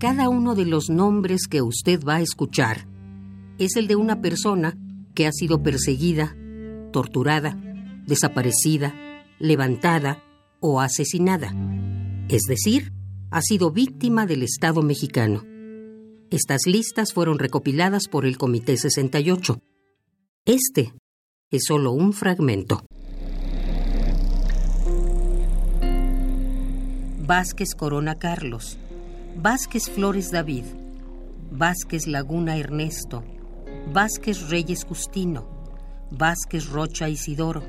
Cada uno de los nombres que usted va a escuchar es el de una persona que ha sido perseguida, torturada, desaparecida, levantada o asesinada. Es decir, ha sido víctima del Estado mexicano. Estas listas fueron recopiladas por el Comité 68. Este es solo un fragmento. Vázquez Corona Carlos, Vázquez Flores David, Vázquez Laguna Ernesto, Vázquez Reyes Justino, Vázquez Rocha Isidoro,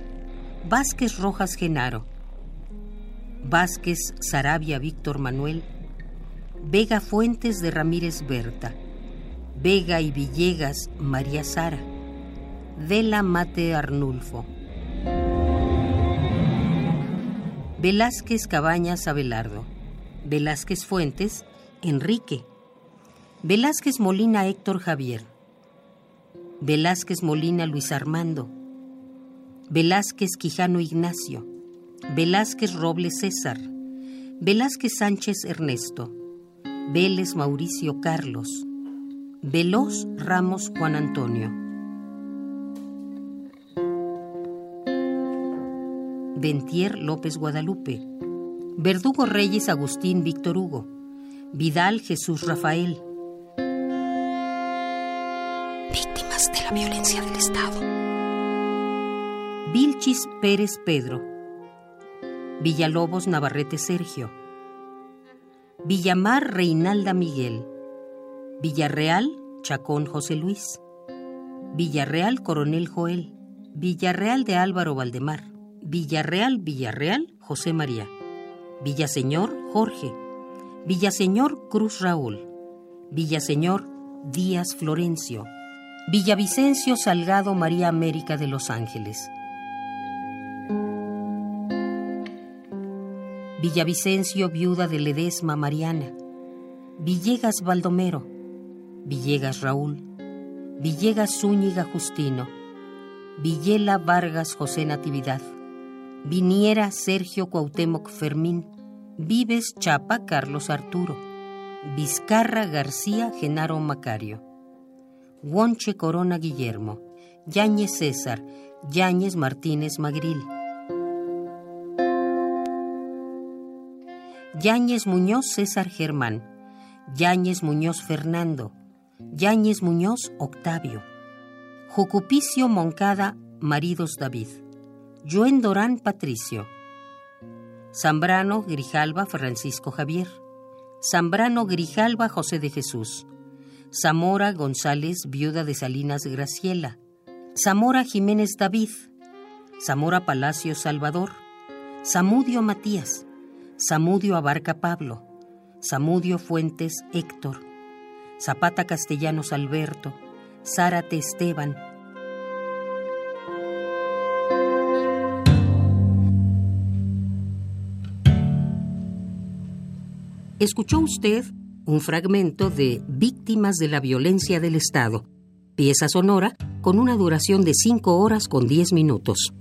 Vázquez Rojas Genaro, Vázquez Sarabia Víctor Manuel, Vega Fuentes de Ramírez Berta, Vega y Villegas María Sara, Vela Mate Arnulfo. Velázquez Cabañas Abelardo, Velázquez Fuentes Enrique, Velázquez Molina Héctor Javier, Velázquez Molina Luis Armando, Velázquez Quijano Ignacio, Velázquez Robles César, Velázquez Sánchez Ernesto, Vélez Mauricio Carlos, Veloz Ramos Juan Antonio. Ventier López Guadalupe, Verdugo Reyes Agustín Víctor Hugo, Vidal Jesús Rafael. Víctimas de la violencia del Estado. Vilchis Pérez Pedro, Villalobos Navarrete Sergio, Villamar Reinalda Miguel, Villarreal Chacón José Luis, Villarreal Coronel Joel, Villarreal de Álvaro Valdemar, Villarreal, Villarreal, José María. Villaseñor, Jorge. Villaseñor, Cruz Raúl. Villaseñor, Díaz Florencio. Villavicencio Salgado María América de Los Ángeles. Villavicencio, viuda de Ledesma Mariana. Villegas Baldomero. Villegas Raúl. Villegas Zúñiga Justino. Villela Vargas José Natividad. Viniera Sergio Cuauhtémoc Fermín, Vives Chapa Carlos Arturo, Vizcarra García Genaro Macario, Huonche Corona Guillermo, Yáñez César, Yáñez Martínez Magril, Yáñez Muñoz César Germán, Yáñez Muñoz Fernando, Yáñez Muñoz Octavio, Jucupicio Moncada Maridos David. Joen Dorán Patricio, Zambrano Grijalva Francisco Javier, Zambrano Grijalva José de Jesús, Zamora González Viuda de Salinas Graciela, Zamora Jiménez David, Zamora Palacio Salvador, Zamudio Matías, Zamudio Abarca Pablo, Zamudio Fuentes Héctor, Zapata Castellanos Alberto, Zárate Esteban, Escuchó usted un fragmento de Víctimas de la Violencia del Estado, pieza sonora con una duración de 5 horas con 10 minutos.